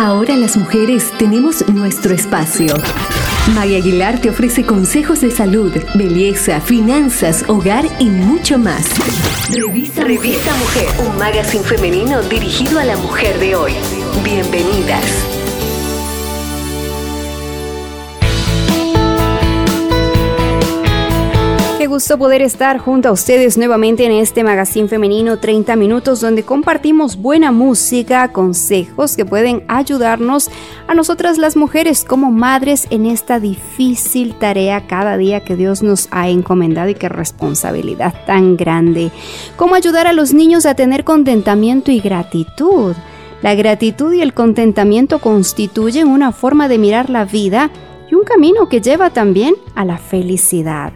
Ahora las mujeres tenemos nuestro espacio. Maya Aguilar te ofrece consejos de salud, belleza, finanzas, hogar y mucho más. Revista, Revista Mujer, un magazine femenino dirigido a la mujer de hoy. Bienvenidas. Gusto poder estar junto a ustedes nuevamente en este magazine femenino 30 minutos donde compartimos buena música, consejos que pueden ayudarnos a nosotras las mujeres como madres en esta difícil tarea cada día que Dios nos ha encomendado y qué responsabilidad tan grande. Cómo ayudar a los niños a tener contentamiento y gratitud. La gratitud y el contentamiento constituyen una forma de mirar la vida y un camino que lleva también a la felicidad.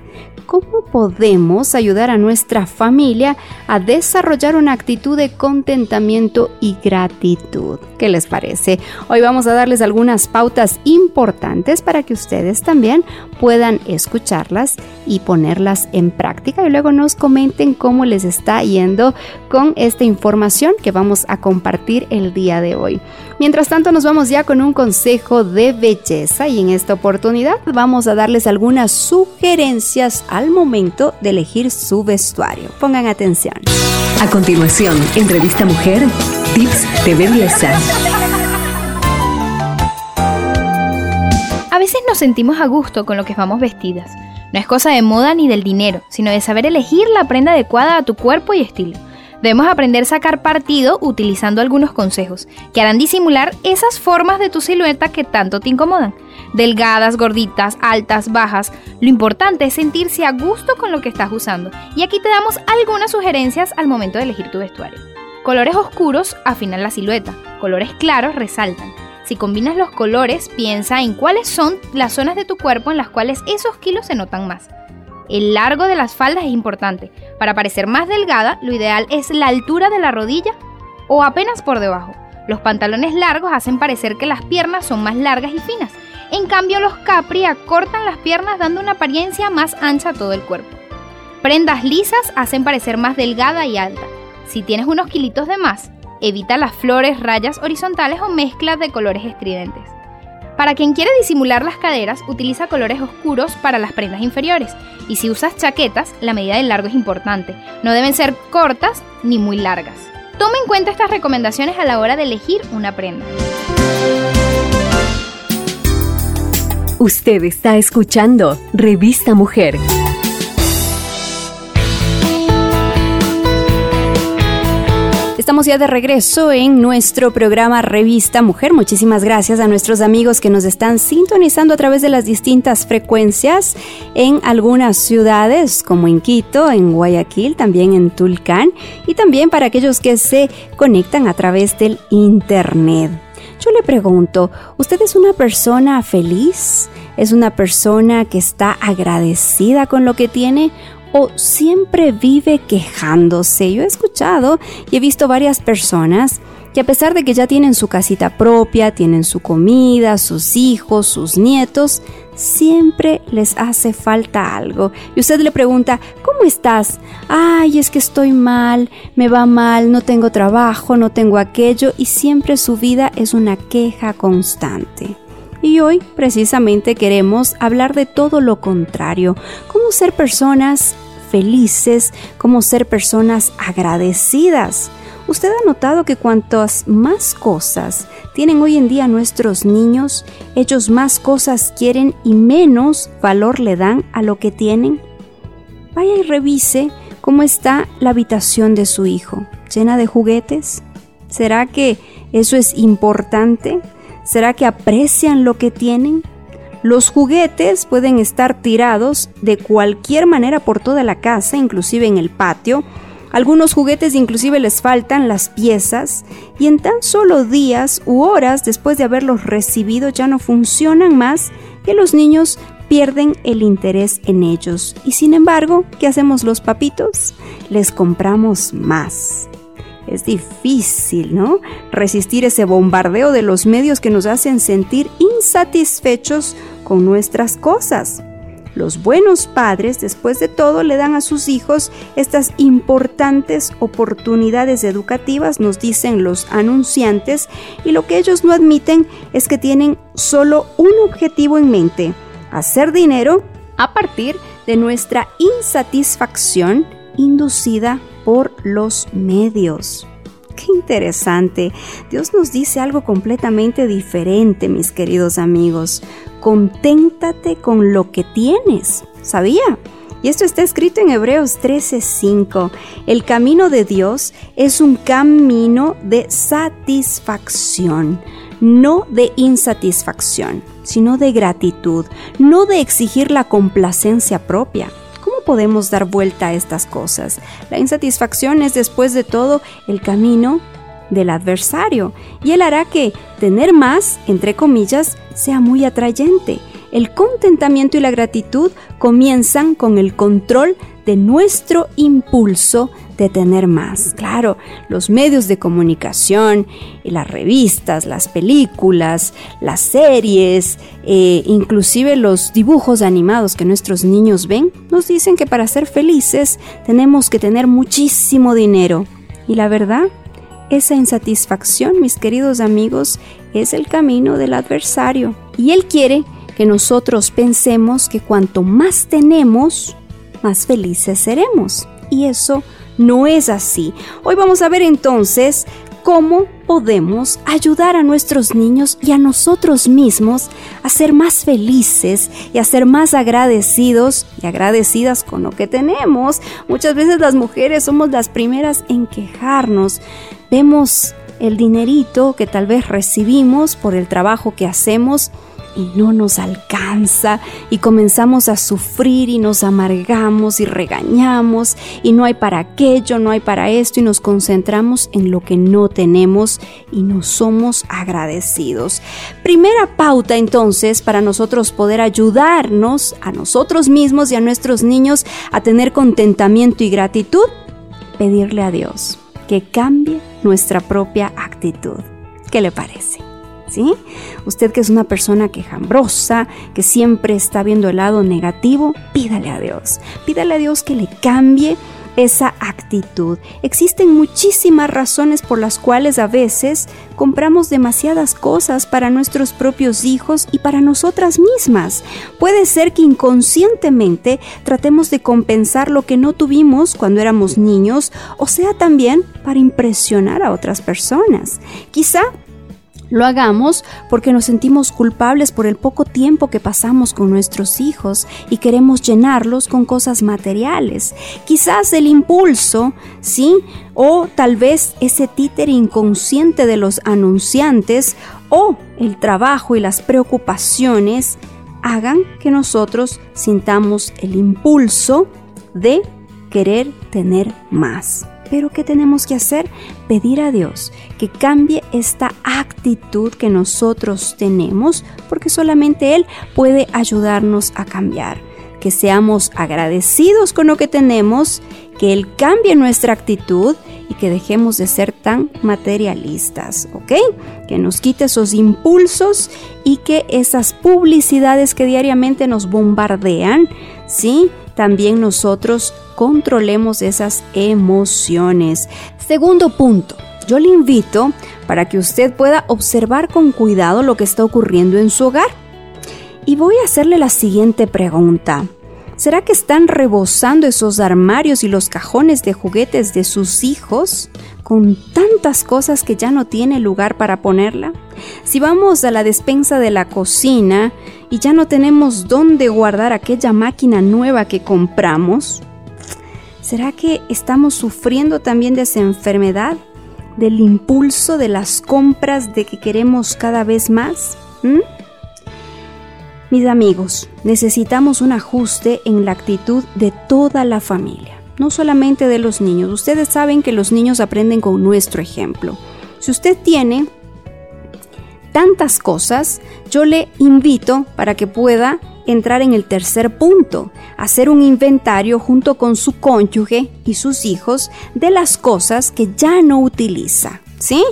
¿Cómo podemos ayudar a nuestra familia a desarrollar una actitud de contentamiento y gratitud? ¿Qué les parece? Hoy vamos a darles algunas pautas importantes para que ustedes también puedan escucharlas y ponerlas en práctica y luego nos comenten cómo les está yendo con esta información que vamos a compartir el día de hoy. Mientras tanto nos vamos ya con un consejo de belleza y en esta oportunidad vamos a darles algunas sugerencias al momento de elegir su vestuario. Pongan atención. A continuación, en Revista Mujer, tips de belleza. A veces nos sentimos a gusto con lo que vamos vestidas. No es cosa de moda ni del dinero, sino de saber elegir la prenda adecuada a tu cuerpo y estilo. Debemos aprender a sacar partido utilizando algunos consejos que harán disimular esas formas de tu silueta que tanto te incomodan. Delgadas, gorditas, altas, bajas. Lo importante es sentirse a gusto con lo que estás usando. Y aquí te damos algunas sugerencias al momento de elegir tu vestuario. Colores oscuros afinan la silueta, colores claros resaltan. Si combinas los colores, piensa en cuáles son las zonas de tu cuerpo en las cuales esos kilos se notan más. El largo de las faldas es importante. Para parecer más delgada, lo ideal es la altura de la rodilla o apenas por debajo. Los pantalones largos hacen parecer que las piernas son más largas y finas. En cambio, los capri acortan las piernas dando una apariencia más ancha a todo el cuerpo. Prendas lisas hacen parecer más delgada y alta. Si tienes unos kilitos de más, evita las flores, rayas horizontales o mezclas de colores estridentes. Para quien quiere disimular las caderas, utiliza colores oscuros para las prendas inferiores. Y si usas chaquetas, la medida del largo es importante. No deben ser cortas ni muy largas. Toma en cuenta estas recomendaciones a la hora de elegir una prenda. Usted está escuchando Revista Mujer. Estamos ya de regreso en nuestro programa Revista Mujer. Muchísimas gracias a nuestros amigos que nos están sintonizando a través de las distintas frecuencias en algunas ciudades como en Quito, en Guayaquil, también en Tulcán y también para aquellos que se conectan a través del Internet. Yo le pregunto, ¿usted es una persona feliz? ¿Es una persona que está agradecida con lo que tiene? O siempre vive quejándose. Yo he escuchado y he visto varias personas que a pesar de que ya tienen su casita propia, tienen su comida, sus hijos, sus nietos, siempre les hace falta algo. Y usted le pregunta, ¿cómo estás? Ay, es que estoy mal, me va mal, no tengo trabajo, no tengo aquello, y siempre su vida es una queja constante. Y hoy precisamente queremos hablar de todo lo contrario, ser personas felices, cómo ser personas agradecidas. ¿Usted ha notado que cuantas más cosas tienen hoy en día nuestros niños, ellos más cosas quieren y menos valor le dan a lo que tienen? Vaya y revise cómo está la habitación de su hijo, llena de juguetes. ¿Será que eso es importante? ¿Será que aprecian lo que tienen? Los juguetes pueden estar tirados de cualquier manera por toda la casa, inclusive en el patio. Algunos juguetes inclusive les faltan las piezas y en tan solo días u horas después de haberlos recibido ya no funcionan más y los niños pierden el interés en ellos. Y sin embargo, ¿qué hacemos los papitos? Les compramos más. Es difícil, ¿no? Resistir ese bombardeo de los medios que nos hacen sentir insatisfechos con nuestras cosas. Los buenos padres, después de todo, le dan a sus hijos estas importantes oportunidades educativas, nos dicen los anunciantes, y lo que ellos no admiten es que tienen solo un objetivo en mente, hacer dinero a partir de nuestra insatisfacción inducida por los medios. Qué interesante. Dios nos dice algo completamente diferente, mis queridos amigos. Conténtate con lo que tienes. ¿Sabía? Y esto está escrito en Hebreos 13:5. El camino de Dios es un camino de satisfacción, no de insatisfacción, sino de gratitud, no de exigir la complacencia propia podemos dar vuelta a estas cosas? La insatisfacción es después de todo el camino del adversario y él hará que tener más, entre comillas, sea muy atrayente. El contentamiento y la gratitud comienzan con el control de nuestro impulso de tener más. Claro, los medios de comunicación, las revistas, las películas, las series, eh, inclusive los dibujos animados que nuestros niños ven, nos dicen que para ser felices tenemos que tener muchísimo dinero. Y la verdad, esa insatisfacción, mis queridos amigos, es el camino del adversario. Y él quiere que nosotros pensemos que cuanto más tenemos, más felices seremos. Y eso no es así. Hoy vamos a ver entonces cómo podemos ayudar a nuestros niños y a nosotros mismos a ser más felices y a ser más agradecidos y agradecidas con lo que tenemos. Muchas veces las mujeres somos las primeras en quejarnos. Vemos el dinerito que tal vez recibimos por el trabajo que hacemos y no nos alcanza y comenzamos a sufrir y nos amargamos y regañamos y no hay para aquello, no hay para esto y nos concentramos en lo que no tenemos y no somos agradecidos. Primera pauta entonces para nosotros poder ayudarnos a nosotros mismos y a nuestros niños a tener contentamiento y gratitud, pedirle a Dios que cambie nuestra propia actitud. ¿Qué le parece? ¿Sí? Usted que es una persona quejambrosa, que siempre está viendo el lado negativo, pídale a Dios. Pídale a Dios que le cambie esa actitud. Existen muchísimas razones por las cuales a veces compramos demasiadas cosas para nuestros propios hijos y para nosotras mismas. Puede ser que inconscientemente tratemos de compensar lo que no tuvimos cuando éramos niños o sea también para impresionar a otras personas. Quizá lo hagamos porque nos sentimos culpables por el poco tiempo que pasamos con nuestros hijos y queremos llenarlos con cosas materiales. Quizás el impulso, ¿sí? O tal vez ese títere inconsciente de los anunciantes o el trabajo y las preocupaciones hagan que nosotros sintamos el impulso de querer tener más. Pero ¿qué tenemos que hacer? Pedir a Dios que cambie esta actitud que nosotros tenemos, porque solamente Él puede ayudarnos a cambiar. Que seamos agradecidos con lo que tenemos, que Él cambie nuestra actitud y que dejemos de ser tan materialistas, ¿ok? Que nos quite esos impulsos y que esas publicidades que diariamente nos bombardean, ¿sí? También nosotros controlemos esas emociones. Segundo punto, yo le invito para que usted pueda observar con cuidado lo que está ocurriendo en su hogar. Y voy a hacerle la siguiente pregunta. ¿Será que están rebosando esos armarios y los cajones de juguetes de sus hijos con tantas cosas que ya no tiene lugar para ponerla? Si vamos a la despensa de la cocina y ya no tenemos dónde guardar aquella máquina nueva que compramos, ¿Será que estamos sufriendo también de esa enfermedad? ¿Del impulso de las compras de que queremos cada vez más? ¿Mm? Mis amigos, necesitamos un ajuste en la actitud de toda la familia, no solamente de los niños. Ustedes saben que los niños aprenden con nuestro ejemplo. Si usted tiene tantas cosas, yo le invito para que pueda entrar en el tercer punto, hacer un inventario junto con su cónyuge y sus hijos de las cosas que ya no utiliza, ¿sí?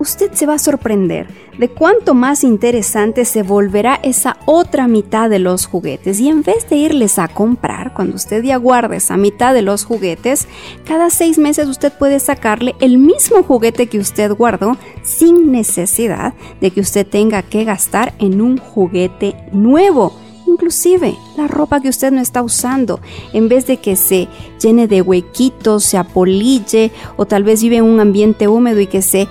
Usted se va a sorprender de cuánto más interesante se volverá esa otra mitad de los juguetes. Y en vez de irles a comprar, cuando usted ya guarde esa mitad de los juguetes, cada seis meses usted puede sacarle el mismo juguete que usted guardó sin necesidad de que usted tenga que gastar en un juguete nuevo inclusive la ropa que usted no está usando, en vez de que se llene de huequitos, se apolille o tal vez vive en un ambiente húmedo y que se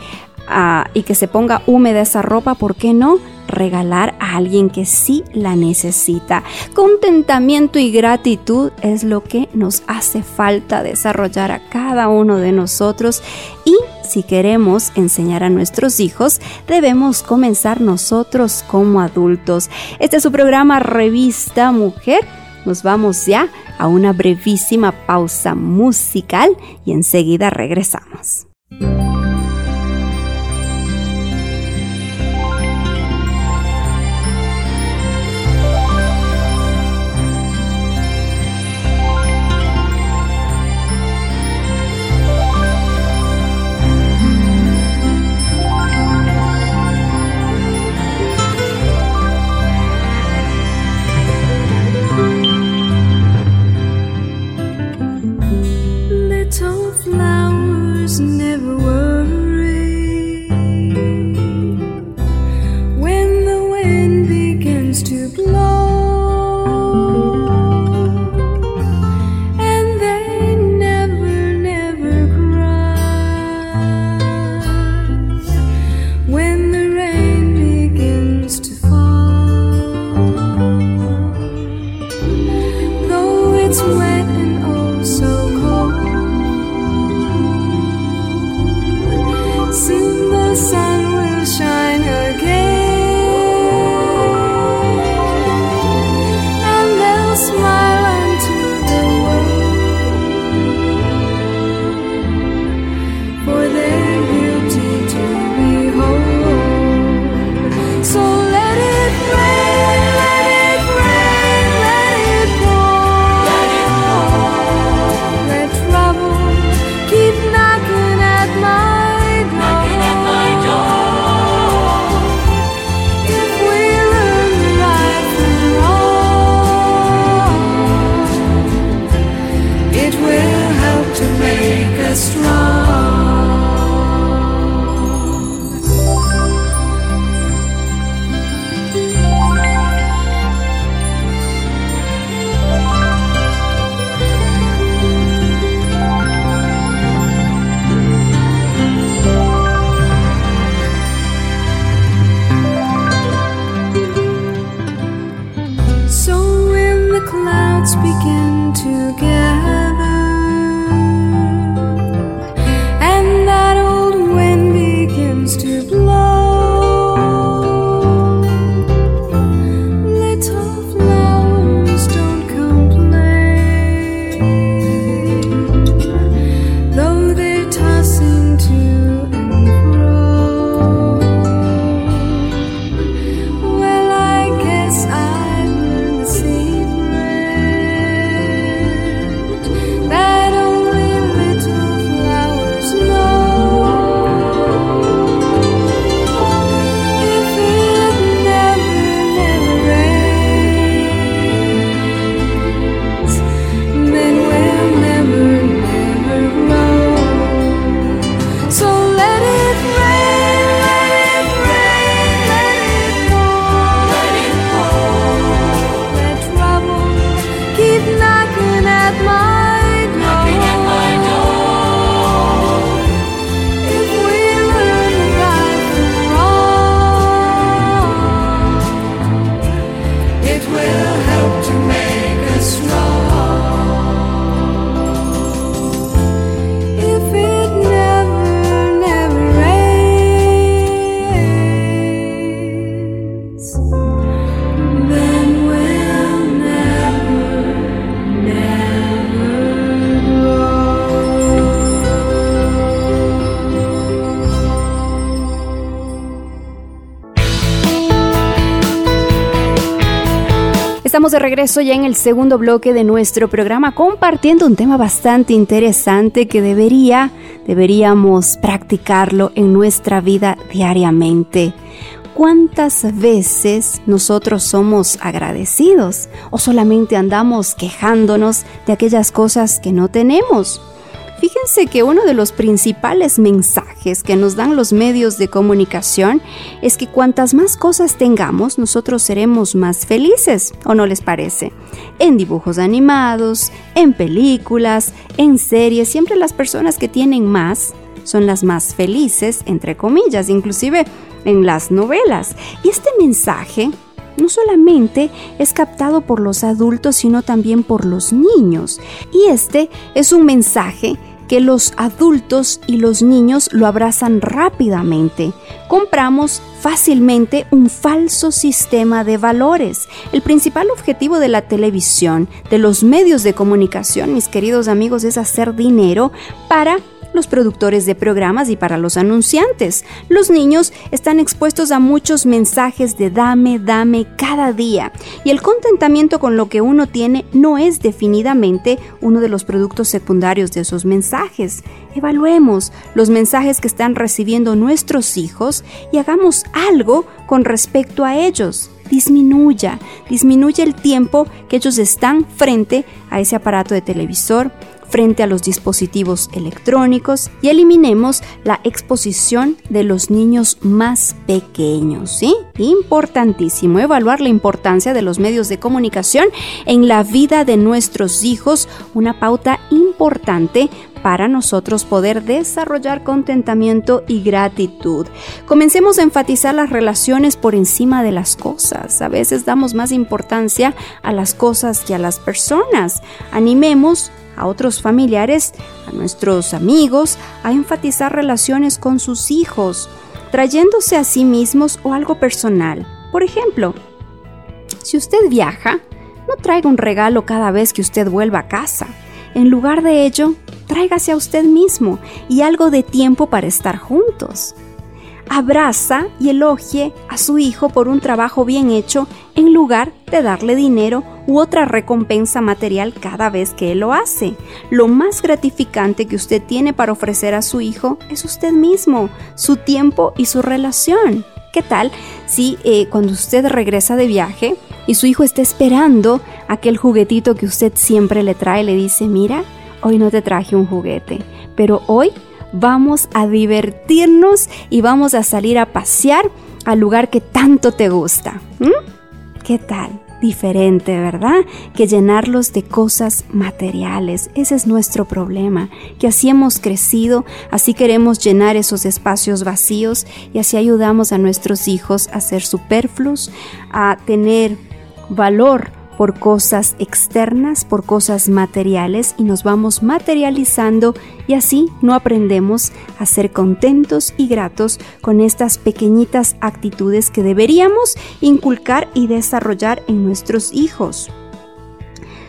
y que se ponga húmeda esa ropa, ¿por qué no? regalar a alguien que sí la necesita. Contentamiento y gratitud es lo que nos hace falta desarrollar a cada uno de nosotros y si queremos enseñar a nuestros hijos, debemos comenzar nosotros como adultos. Este es su programa Revista Mujer. Nos vamos ya a una brevísima pausa musical y enseguida regresamos. begin to get Estamos de regreso ya en el segundo bloque de nuestro programa compartiendo un tema bastante interesante que debería, deberíamos practicarlo en nuestra vida diariamente. ¿Cuántas veces nosotros somos agradecidos o solamente andamos quejándonos de aquellas cosas que no tenemos? Fíjense que uno de los principales mensajes que nos dan los medios de comunicación es que cuantas más cosas tengamos, nosotros seremos más felices, ¿o no les parece? En dibujos animados, en películas, en series, siempre las personas que tienen más son las más felices, entre comillas, inclusive en las novelas. Y este mensaje no solamente es captado por los adultos, sino también por los niños. Y este es un mensaje que los adultos y los niños lo abrazan rápidamente. Compramos fácilmente un falso sistema de valores. El principal objetivo de la televisión, de los medios de comunicación, mis queridos amigos, es hacer dinero para los productores de programas y para los anunciantes. Los niños están expuestos a muchos mensajes de dame, dame cada día y el contentamiento con lo que uno tiene no es definidamente uno de los productos secundarios de esos mensajes. Evaluemos los mensajes que están recibiendo nuestros hijos y hagamos algo con respecto a ellos disminuya, disminuya el tiempo que ellos están frente a ese aparato de televisor, frente a los dispositivos electrónicos y eliminemos la exposición de los niños más pequeños. ¿sí? Importantísimo evaluar la importancia de los medios de comunicación en la vida de nuestros hijos, una pauta importante para nosotros poder desarrollar contentamiento y gratitud. Comencemos a enfatizar las relaciones por encima de las cosas. A veces damos más importancia a las cosas que a las personas. Animemos a otros familiares, a nuestros amigos, a enfatizar relaciones con sus hijos, trayéndose a sí mismos o algo personal. Por ejemplo, si usted viaja, no traiga un regalo cada vez que usted vuelva a casa. En lugar de ello, tráigase a usted mismo y algo de tiempo para estar juntos abraza y elogie a su hijo por un trabajo bien hecho en lugar de darle dinero u otra recompensa material cada vez que él lo hace. Lo más gratificante que usted tiene para ofrecer a su hijo es usted mismo, su tiempo y su relación. ¿Qué tal si eh, cuando usted regresa de viaje y su hijo está esperando aquel juguetito que usted siempre le trae, le dice, mira, hoy no te traje un juguete, pero hoy vamos a divertirnos y vamos a salir a pasear al lugar que tanto te gusta. ¿Qué tal? Diferente, ¿verdad? Que llenarlos de cosas materiales. Ese es nuestro problema, que así hemos crecido, así queremos llenar esos espacios vacíos y así ayudamos a nuestros hijos a ser superfluos, a tener valor por cosas externas, por cosas materiales y nos vamos materializando y así no aprendemos a ser contentos y gratos con estas pequeñitas actitudes que deberíamos inculcar y desarrollar en nuestros hijos.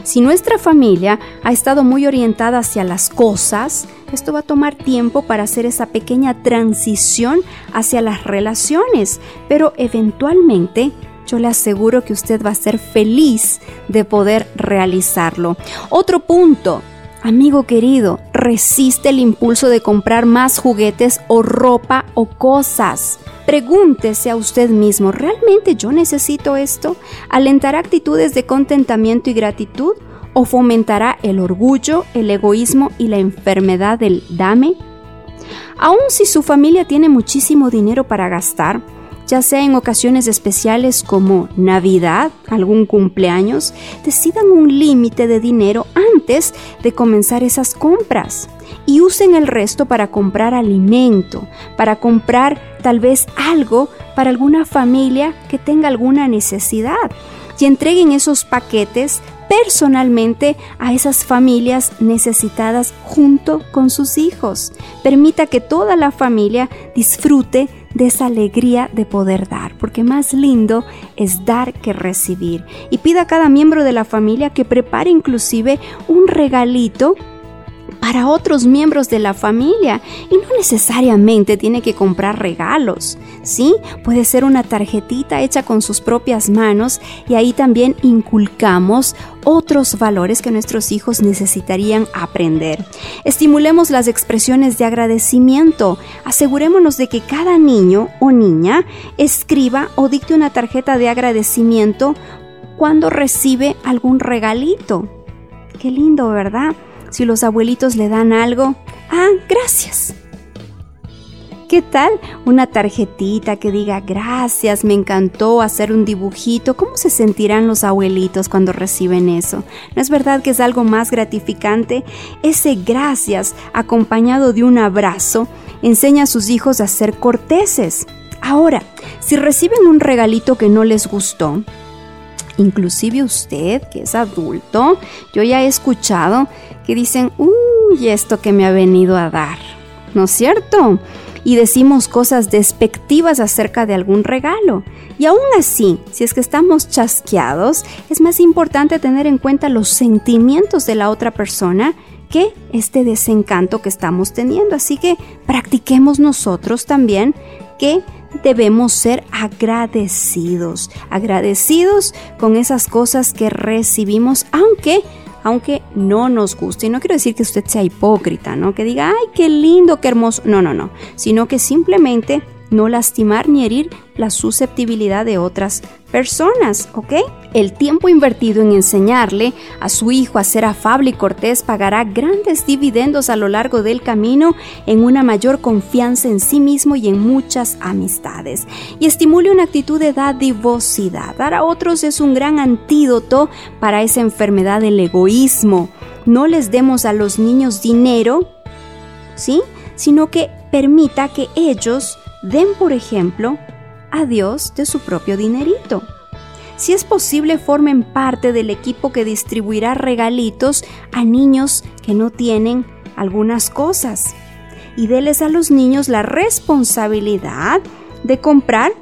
Si nuestra familia ha estado muy orientada hacia las cosas, esto va a tomar tiempo para hacer esa pequeña transición hacia las relaciones, pero eventualmente yo le aseguro que usted va a ser feliz de poder realizarlo. Otro punto, Amigo querido, resiste el impulso de comprar más juguetes o ropa o cosas. Pregúntese a usted mismo, ¿realmente yo necesito esto? ¿Alentará actitudes de contentamiento y gratitud? ¿O fomentará el orgullo, el egoísmo y la enfermedad del dame? Aun si su familia tiene muchísimo dinero para gastar, ya sea en ocasiones especiales como Navidad, algún cumpleaños, decidan un límite de dinero antes de comenzar esas compras y usen el resto para comprar alimento, para comprar tal vez algo para alguna familia que tenga alguna necesidad y entreguen esos paquetes personalmente a esas familias necesitadas junto con sus hijos. Permita que toda la familia disfrute de esa alegría de poder dar, porque más lindo es dar que recibir. Y pida a cada miembro de la familia que prepare inclusive un regalito para otros miembros de la familia y no necesariamente tiene que comprar regalos, ¿sí? Puede ser una tarjetita hecha con sus propias manos y ahí también inculcamos otros valores que nuestros hijos necesitarían aprender. Estimulemos las expresiones de agradecimiento. Asegurémonos de que cada niño o niña escriba o dicte una tarjeta de agradecimiento cuando recibe algún regalito. Qué lindo, ¿verdad? Si los abuelitos le dan algo, ah, gracias. ¿Qué tal una tarjetita que diga gracias, me encantó hacer un dibujito? ¿Cómo se sentirán los abuelitos cuando reciben eso? ¿No es verdad que es algo más gratificante? Ese gracias acompañado de un abrazo enseña a sus hijos a ser corteses. Ahora, si reciben un regalito que no les gustó, inclusive usted que es adulto, yo ya he escuchado que dicen, uy, esto que me ha venido a dar, ¿no es cierto? Y decimos cosas despectivas acerca de algún regalo. Y aún así, si es que estamos chasqueados, es más importante tener en cuenta los sentimientos de la otra persona que este desencanto que estamos teniendo. Así que practiquemos nosotros también que debemos ser agradecidos, agradecidos con esas cosas que recibimos, aunque aunque no nos guste. Y no quiero decir que usted sea hipócrita, ¿no? Que diga, ay, qué lindo, qué hermoso. No, no, no. Sino que simplemente no lastimar ni herir la susceptibilidad de otras personas, ¿ok? El tiempo invertido en enseñarle a su hijo a ser afable y cortés pagará grandes dividendos a lo largo del camino en una mayor confianza en sí mismo y en muchas amistades. Y estimule una actitud de dadivosidad. Dar a otros es un gran antídoto para esa enfermedad del egoísmo. No les demos a los niños dinero, ¿sí? Sino que permita que ellos den, por ejemplo, a Dios de su propio dinerito. Si es posible, formen parte del equipo que distribuirá regalitos a niños que no tienen algunas cosas. Y déles a los niños la responsabilidad de comprar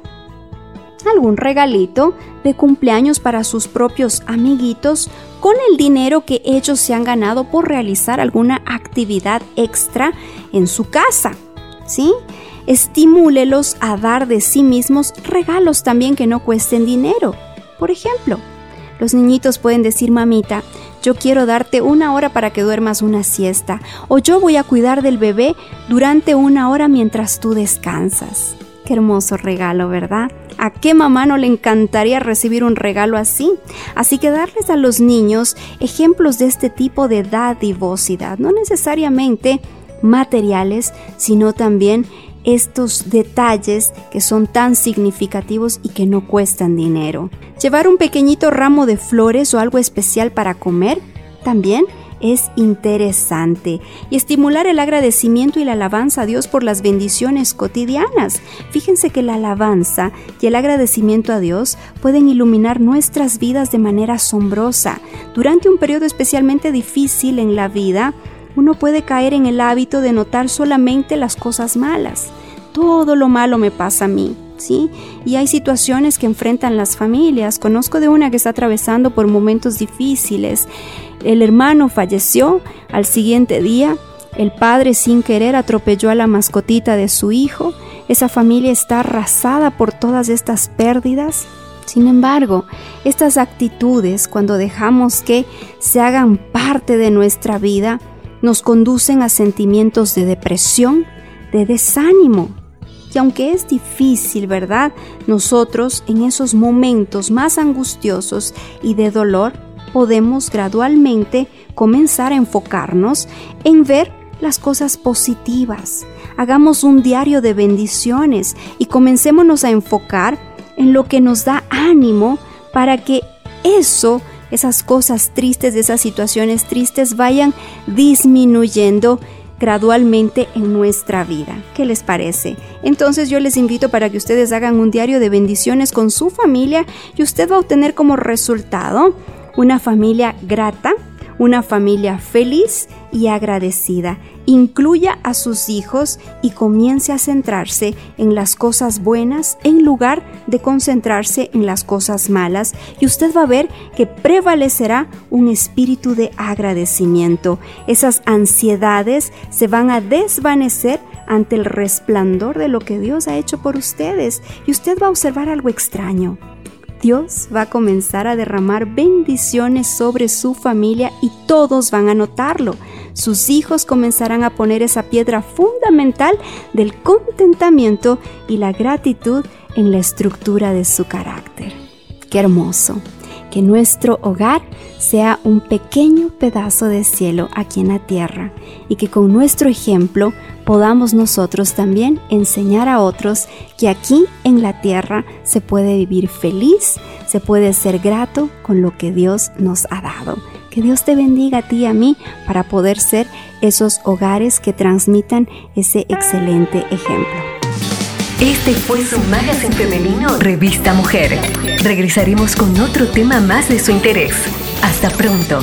algún regalito de cumpleaños para sus propios amiguitos con el dinero que ellos se han ganado por realizar alguna actividad extra en su casa. ¿Sí? Estimúlelos a dar de sí mismos regalos también que no cuesten dinero. Por ejemplo, los niñitos pueden decir, mamita, yo quiero darte una hora para que duermas una siesta, o yo voy a cuidar del bebé durante una hora mientras tú descansas. Qué hermoso regalo, ¿verdad? ¿A qué mamá no le encantaría recibir un regalo así? Así que darles a los niños ejemplos de este tipo de dadivosidad, no necesariamente materiales, sino también estos detalles que son tan significativos y que no cuestan dinero. Llevar un pequeñito ramo de flores o algo especial para comer también es interesante y estimular el agradecimiento y la alabanza a Dios por las bendiciones cotidianas. Fíjense que la alabanza y el agradecimiento a Dios pueden iluminar nuestras vidas de manera asombrosa. Durante un periodo especialmente difícil en la vida, uno puede caer en el hábito de notar solamente las cosas malas. Todo lo malo me pasa a mí, ¿sí? Y hay situaciones que enfrentan las familias. Conozco de una que está atravesando por momentos difíciles. El hermano falleció al siguiente día. El padre sin querer atropelló a la mascotita de su hijo. Esa familia está arrasada por todas estas pérdidas. Sin embargo, estas actitudes, cuando dejamos que se hagan parte de nuestra vida, nos conducen a sentimientos de depresión, de desánimo. Y aunque es difícil, ¿verdad? Nosotros en esos momentos más angustiosos y de dolor podemos gradualmente comenzar a enfocarnos en ver las cosas positivas. Hagamos un diario de bendiciones y comencémonos a enfocar en lo que nos da ánimo para que eso esas cosas tristes, esas situaciones tristes vayan disminuyendo gradualmente en nuestra vida. ¿Qué les parece? Entonces yo les invito para que ustedes hagan un diario de bendiciones con su familia y usted va a obtener como resultado una familia grata, una familia feliz y agradecida. Incluya a sus hijos y comience a centrarse en las cosas buenas en lugar de concentrarse en las cosas malas y usted va a ver que prevalecerá un espíritu de agradecimiento. Esas ansiedades se van a desvanecer ante el resplandor de lo que Dios ha hecho por ustedes y usted va a observar algo extraño. Dios va a comenzar a derramar bendiciones sobre su familia y todos van a notarlo. Sus hijos comenzarán a poner esa piedra fundamental del contentamiento y la gratitud en la estructura de su carácter. Qué hermoso que nuestro hogar sea un pequeño pedazo de cielo aquí en la tierra y que con nuestro ejemplo podamos nosotros también enseñar a otros que aquí en la tierra se puede vivir feliz, se puede ser grato con lo que Dios nos ha dado. Que Dios te bendiga a ti y a mí para poder ser esos hogares que transmitan ese excelente ejemplo. Este fue su magazine femenino Revista Mujer. Regresaremos con otro tema más de su interés. Hasta pronto.